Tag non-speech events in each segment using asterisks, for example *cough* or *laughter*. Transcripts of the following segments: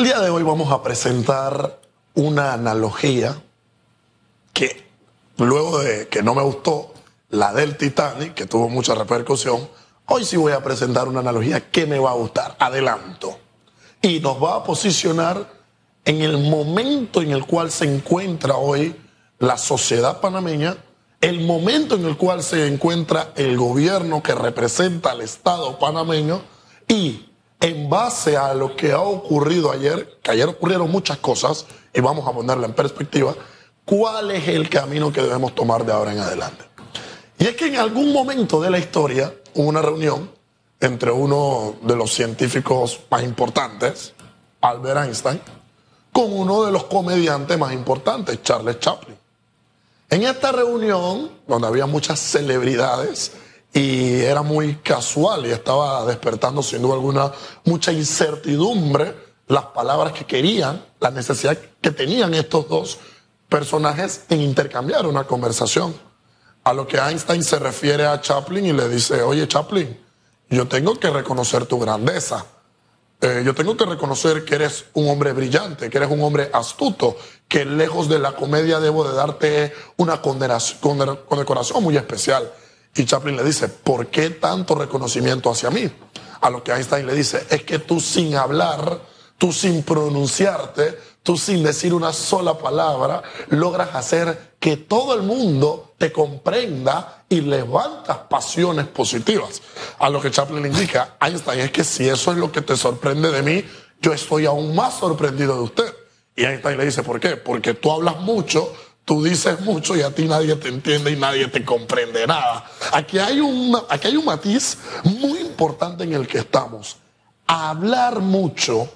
El día de hoy vamos a presentar una analogía que luego de que no me gustó la del Titanic, que tuvo mucha repercusión, hoy sí voy a presentar una analogía que me va a gustar. Adelanto. Y nos va a posicionar en el momento en el cual se encuentra hoy la sociedad panameña, el momento en el cual se encuentra el gobierno que representa al Estado panameño y en base a lo que ha ocurrido ayer, que ayer ocurrieron muchas cosas y vamos a ponerla en perspectiva, cuál es el camino que debemos tomar de ahora en adelante. Y es que en algún momento de la historia hubo una reunión entre uno de los científicos más importantes, Albert Einstein, con uno de los comediantes más importantes, Charles Chaplin. En esta reunión, donde había muchas celebridades y era muy casual y estaba despertando sin duda alguna mucha incertidumbre, las palabras que querían, la necesidad que tenían estos dos personajes en intercambiar una conversación. A lo que Einstein se refiere a Chaplin y le dice, oye Chaplin, yo tengo que reconocer tu grandeza. Eh, yo tengo que reconocer que eres un hombre brillante, que eres un hombre astuto, que lejos de la comedia debo de darte una condecoración muy especial. Y Chaplin le dice, ¿por qué tanto reconocimiento hacia mí? A lo que Einstein le dice, es que tú sin hablar, tú sin pronunciarte, tú sin decir una sola palabra, logras hacer que todo el mundo te comprenda y levantas pasiones positivas. A lo que Chaplin le indica, Einstein, es que si eso es lo que te sorprende de mí, yo estoy aún más sorprendido de usted. Y Einstein le dice, ¿por qué? Porque tú hablas mucho, tú dices mucho y a ti nadie te entiende y nadie te comprende nada. Aquí hay un, aquí hay un matiz muy importante en el que estamos. Hablar mucho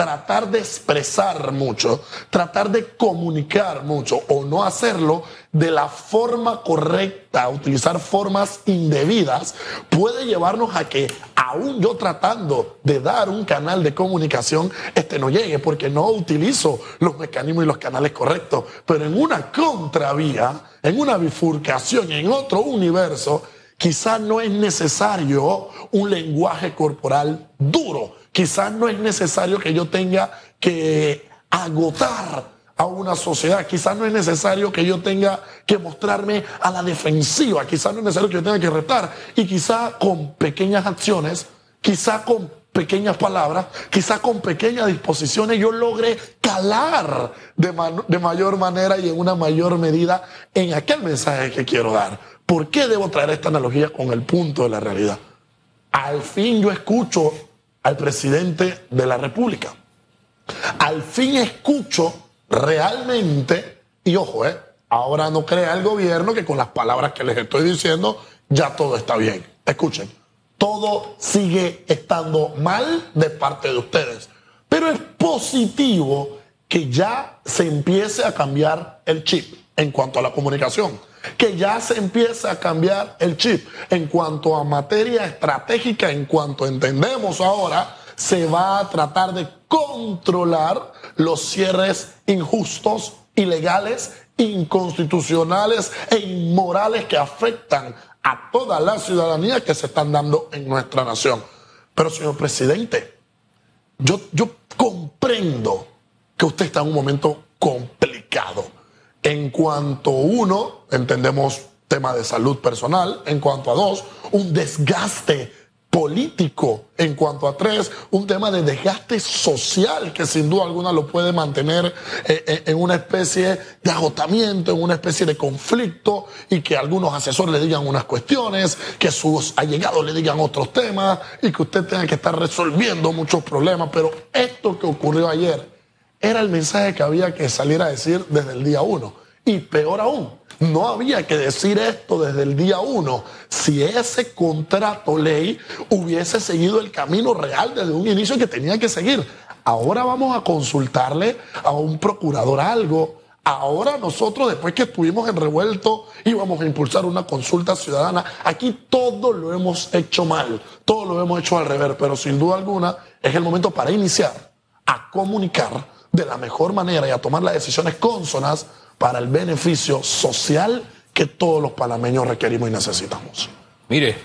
tratar de expresar mucho, tratar de comunicar mucho o no hacerlo de la forma correcta, utilizar formas indebidas, puede llevarnos a que aún yo tratando de dar un canal de comunicación, este no llegue porque no utilizo los mecanismos y los canales correctos. Pero en una contravía, en una bifurcación, en otro universo, quizás no es necesario un lenguaje corporal duro Quizás no es necesario que yo tenga que agotar a una sociedad. Quizás no es necesario que yo tenga que mostrarme a la defensiva. Quizás no es necesario que yo tenga que retar. Y quizás con pequeñas acciones, quizás con pequeñas palabras, quizás con pequeñas disposiciones yo logre calar de, de mayor manera y en una mayor medida en aquel mensaje que quiero dar. ¿Por qué debo traer esta analogía con el punto de la realidad? Al fin yo escucho al presidente de la República. Al fin escucho realmente, y ojo, eh, ahora no crea el gobierno que con las palabras que les estoy diciendo ya todo está bien. Escuchen, todo sigue estando mal de parte de ustedes, pero es positivo que ya se empiece a cambiar el chip en cuanto a la comunicación que ya se empieza a cambiar el chip en cuanto a materia estratégica, en cuanto entendemos ahora, se va a tratar de controlar los cierres injustos, ilegales, inconstitucionales e inmorales que afectan a toda la ciudadanía que se están dando en nuestra nación. Pero señor presidente, yo, yo comprendo que usted está en un momento complicado en cuanto uno, entendemos tema de salud personal, en cuanto a dos, un desgaste político, en cuanto a tres, un tema de desgaste social que sin duda alguna lo puede mantener eh, eh, en una especie de agotamiento, en una especie de conflicto y que algunos asesores le digan unas cuestiones, que sus allegados le digan otros temas y que usted tenga que estar resolviendo muchos problemas. Pero esto que ocurrió ayer era el mensaje que había que salir a decir desde el día uno. Y peor aún, no había que decir esto desde el día uno si ese contrato ley hubiese seguido el camino real desde un inicio que tenía que seguir. Ahora vamos a consultarle a un procurador algo. Ahora nosotros, después que estuvimos en revuelto, íbamos a impulsar una consulta ciudadana. Aquí todo lo hemos hecho mal, todo lo hemos hecho al revés, pero sin duda alguna es el momento para iniciar a comunicar de la mejor manera y a tomar las decisiones cónsonas para el beneficio social que todos los panameños requerimos y necesitamos. Mire,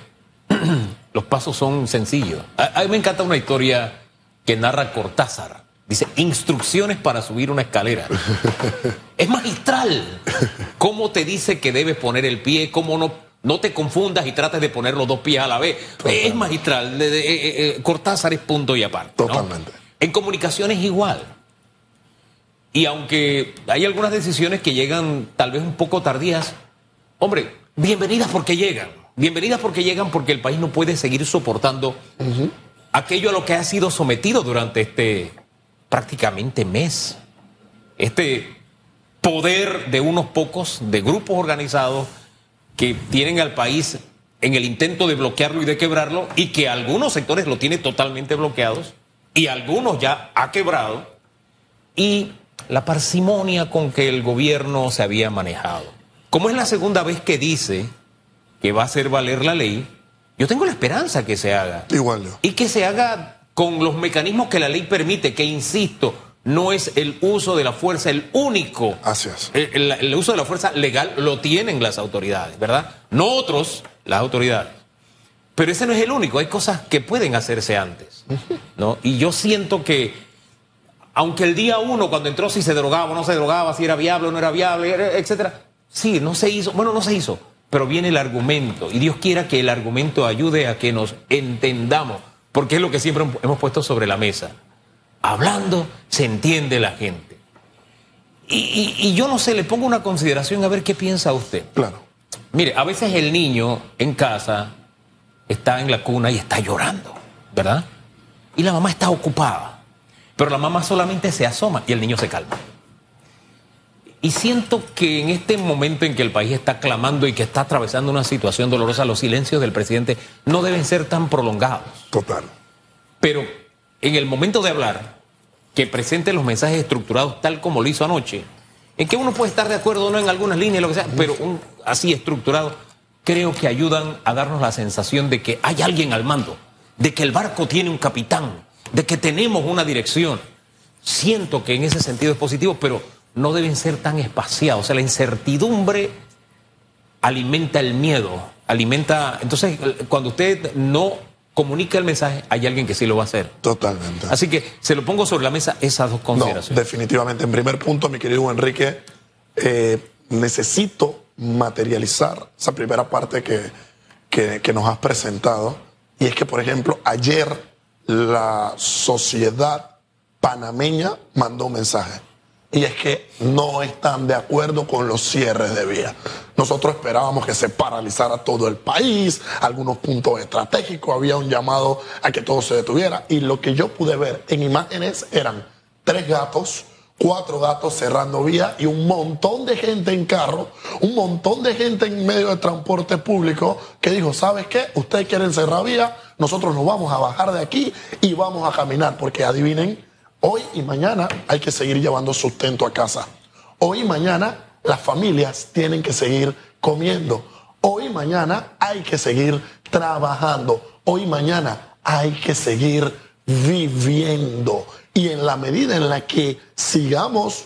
*clears throat* los pasos son sencillos. A, mí me encanta una historia que narra Cortázar Dice, instrucciones para subir una escalera. *laughs* es magistral. ¿Cómo te dice que debes poner el pie? ¿Cómo no, no te confundas y trates de poner los dos pies a la vez? Es magistral. Eh, eh, eh, Cortázar es punto y aparte. Totalmente. En comunicación es igual. Y aunque hay algunas decisiones que llegan tal vez un poco tardías, hombre, bienvenidas porque llegan. Bienvenidas porque llegan porque el país no puede seguir soportando aquello a lo que ha sido sometido durante este prácticamente mes. Este poder de unos pocos, de grupos organizados que tienen al país en el intento de bloquearlo y de quebrarlo y que algunos sectores lo tienen totalmente bloqueados y algunos ya ha quebrado y la parsimonia con que el gobierno se había manejado. Como es la segunda vez que dice que va a hacer valer la ley, yo tengo la esperanza que se haga. Igual yo. Y que se haga con los mecanismos que la ley permite, que insisto, no es el uso de la fuerza el único. Así es. El, el, uso de la fuerza legal lo tienen las autoridades, ¿verdad? No otros, las autoridades. Pero ese no es el único, hay cosas que pueden hacerse antes, ¿no? Y yo siento que, aunque el día uno, cuando entró, si se drogaba o no se drogaba, si era viable o no era viable, etcétera, sí, no se hizo, bueno, no se hizo, pero viene el argumento, y Dios quiera que el argumento ayude a que nos entendamos porque es lo que siempre hemos puesto sobre la mesa. Hablando se entiende la gente. Y, yo no sé, le pongo una consideración a ver qué piensa usted. Claro. Mire, a veces el niño en casa está en la cuna y está llorando, ¿verdad? Y la mamá está ocupada. Pero la mamá solamente se asoma y el niño se calma. Y siento que en este momento en que el país está clamando y que está atravesando una situación dolorosa, los silencios del presidente no deben ser tan prolongados. Total. Pero en el momento de hablar, que presente los mensajes estructurados tal como lo hizo anoche, en que uno puede estar de acuerdo o no en algunas líneas, lo que sea, pero así estructurado, creo que ayudan a darnos la sensación de que hay alguien al mando, de que el barco tiene un capitán, de que tenemos una dirección. Siento que en ese sentido es positivo, pero no deben ser tan espaciados. O sea, la incertidumbre alimenta el miedo, alimenta... Entonces, cuando usted no comunica el mensaje, hay alguien que sí lo va a hacer. Totalmente. Así que se lo pongo sobre la mesa esas dos consideraciones. definitivamente. En primer punto, mi querido Enrique, eh, necesito materializar esa primera parte que, que, que nos has presentado. Y es que, por ejemplo, ayer la sociedad panameña mandó un mensaje y es que no están de acuerdo con los cierres de vía. Nosotros esperábamos que se paralizara todo el país, algunos puntos estratégicos, había un llamado a que todo se detuviera y lo que yo pude ver en imágenes eran tres gatos, cuatro gatos cerrando vía y un montón de gente en carro, un montón de gente en medio de transporte público que dijo, ¿sabes qué? Ustedes quieren cerrar vía, nosotros nos vamos a bajar de aquí y vamos a caminar, porque adivinen, Hoy y mañana hay que seguir llevando sustento a casa. Hoy y mañana las familias tienen que seguir comiendo. Hoy y mañana hay que seguir trabajando. Hoy y mañana hay que seguir viviendo. Y en la medida en la que sigamos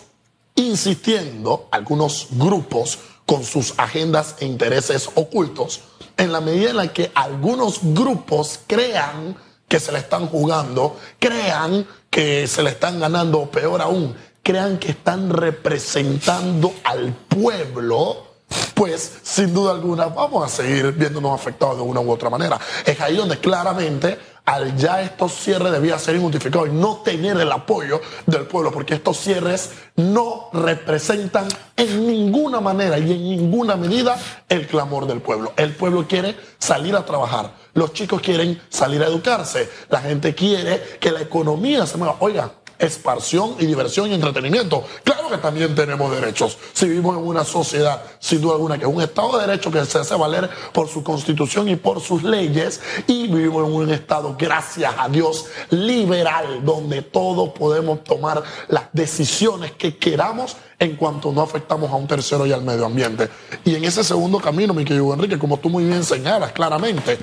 insistiendo, algunos grupos con sus agendas e intereses ocultos, en la medida en la que algunos grupos crean que se le están jugando, crean que se le están ganando, o peor aún, crean que están representando al pueblo, pues sin duda alguna vamos a seguir viéndonos afectados de una u otra manera. Es ahí donde claramente al ya estos cierres debía ser injustificados y no tener el apoyo del pueblo, porque estos cierres no representan en ninguna manera y en ninguna medida el clamor del pueblo. El pueblo quiere salir a trabajar, los chicos quieren salir a educarse, la gente quiere que la economía se mueva. Oiga, esparción y diversión y entretenimiento. Claro que también tenemos derechos. Si vivimos en una sociedad, sin duda alguna, que es un Estado de Derecho que se hace valer por su constitución y por sus leyes, y vivimos en un Estado, gracias a Dios, liberal, donde todos podemos tomar las decisiones que queramos en cuanto no afectamos a un tercero y al medio ambiente. Y en ese segundo camino, mi querido Enrique, como tú muy bien señalas claramente,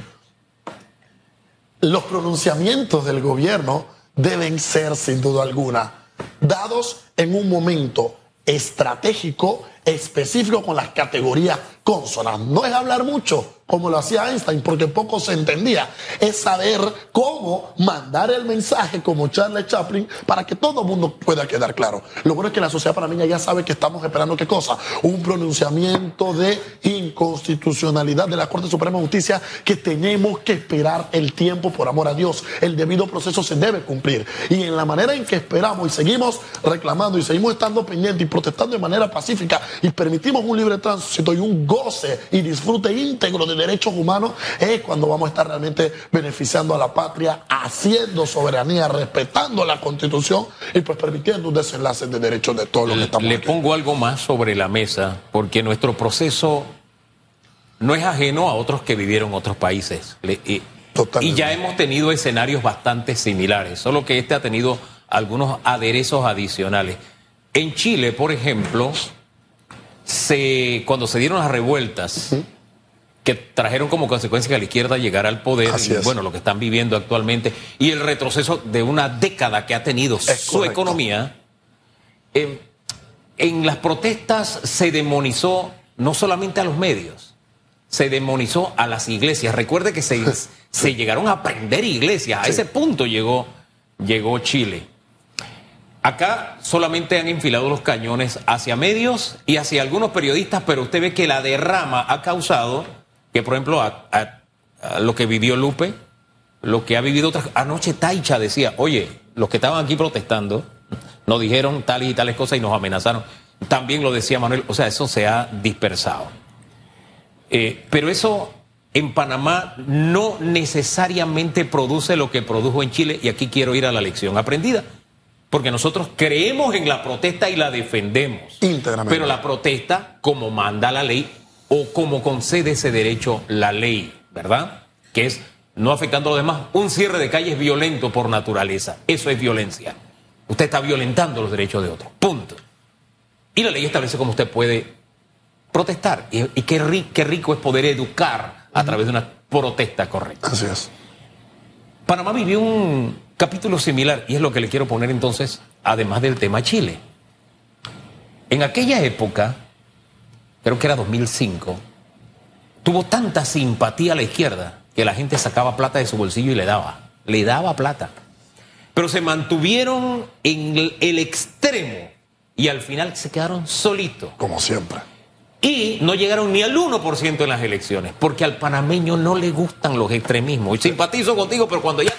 los pronunciamientos del gobierno deben ser, sin duda alguna, dados en un momento estratégico específico con las categorías consonas. No es hablar mucho, como lo hacía Einstein, porque poco se entendía. Es saber cómo mandar el mensaje como Charles Chaplin para que todo el mundo pueda quedar claro. Lo bueno es que la sociedad panameña ya sabe que estamos esperando qué cosa? Un pronunciamiento de inconstitucionalidad de la Corte Suprema de Justicia que tenemos que esperar el tiempo por amor a Dios. El debido proceso se debe cumplir. Y en la manera en que esperamos y seguimos reclamando y seguimos estando pendientes y protestando de manera pacífica y permitimos un libre tránsito y un goce y disfrute íntegro de derechos humanos es cuando vamos a estar realmente beneficiando a la patria, haciendo soberanía, respetando la constitución y pues permitiendo un desenlace de derechos de todos los que estamos Le aquí. pongo algo más sobre la mesa, porque nuestro proceso no es ajeno a otros que vivieron otros países. Le- y ya hemos tenido escenarios bastante similares, solo que este ha tenido algunos aderezos adicionales. En Chile, por ejemplo, se, cuando se dieron las revueltas, que trajeron como consecuencia que la izquierda llegara al poder, Así y es. bueno, lo que están viviendo actualmente, y el retroceso de una década que ha tenido su correcto. economía, eh, en las protestas se demonizó no solamente a los medios, se demonizó a las iglesias. Recuerde que se, *laughs* se llegaron a prender iglesias, a Sí. ese punto llegó, llegó Chile. Acá solamente han enfilado los cañones hacia medios y hacia algunos periodistas, pero usted ve que la derrama ha causado que, por ejemplo, lo que vivió Lupe, lo que ha vivido otras. Anoche Taicha decía, oye, los que estaban aquí protestando nos dijeron tales y tales cosas y nos amenazaron. También lo decía Manuel, o sea, eso se ha dispersado. Eh, pero eso en Panamá no necesariamente produce lo que produjo en Chile y aquí quiero ir a la lección aprendida. Porque nosotros creemos en la protesta y la defendemos. Íntegramente. Pero la protesta como manda la ley o como concede ese derecho la ley, ¿verdad? Que es, no afectando a los demás, un cierre de calles violento por naturaleza. Eso es violencia. Usted está violentando los derechos de otros. Punto. Y la ley establece cómo usted puede protestar. Y, y qué, ri- qué rico es poder educar a través de una protesta correcta. Así es. Panamá vivió un capítulo similar y es lo que le quiero poner entonces, además del tema Chile. En aquella época, creo que era 2005, tuvo tanta simpatía a la izquierda que la gente sacaba plata de su bolsillo y le daba, le daba plata. Pero se mantuvieron en el- extremo y al final se quedaron solitos. Como siempre. Y no llegaron ni al 1% en las elecciones, porque al panameño no le gustan los extremismos. Y simpatizo contigo, pero cuando ya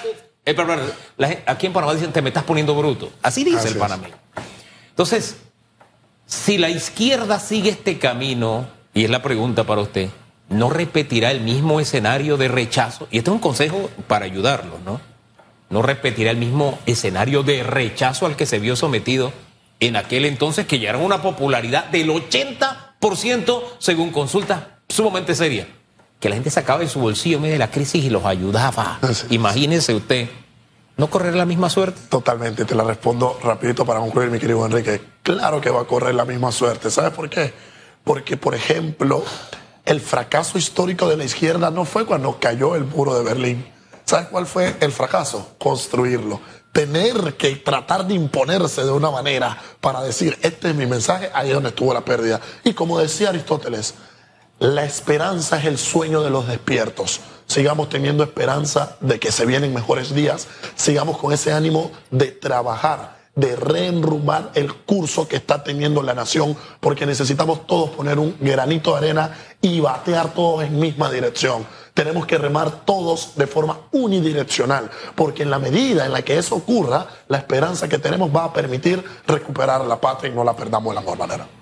eh, aquí en Panamá dicen, te me estás poniendo bruto. Así dice Así el panameño. Entonces, si la izquierda sigue este camino, y es la pregunta para usted, ¿no repetirá el mismo escenario de rechazo? Y este es un consejo para ayudarlo, ¿no? No repetirá el mismo escenario de rechazo al que se vio sometido en aquel entonces, que ya era una popularidad del 80% según consultas sumamente serias. Que la gente sacaba de su bolsillo medio de la crisis y los ayudaba. Así es. Imagínese usted, ¿no correr la misma suerte? Totalmente, te la respondo rapidito para concluir, mi querido Enrique. Claro que va a correr la misma suerte. ¿Sabes por qué? Porque, por ejemplo, el fracaso histórico de la izquierda no fue cuando cayó el muro de Berlín. ¿Sabes cuál fue el fracaso? Construirlo. Tener que tratar de imponerse de una manera para decir, este es mi mensaje, ahí es donde estuvo la pérdida. Y como decía Aristóteles, la esperanza es el sueño de los despiertos. Sigamos teniendo esperanza de que se vienen mejores días. Sigamos con ese ánimo de trabajar, de reenrumbar el curso que está teniendo la nación, porque necesitamos todos poner un granito de arena y batear todos en misma dirección. Tenemos que remar todos de forma unidireccional, porque en la medida en la que eso ocurra, la esperanza que tenemos va a permitir recuperar la patria y no la perdamos de la mejor manera.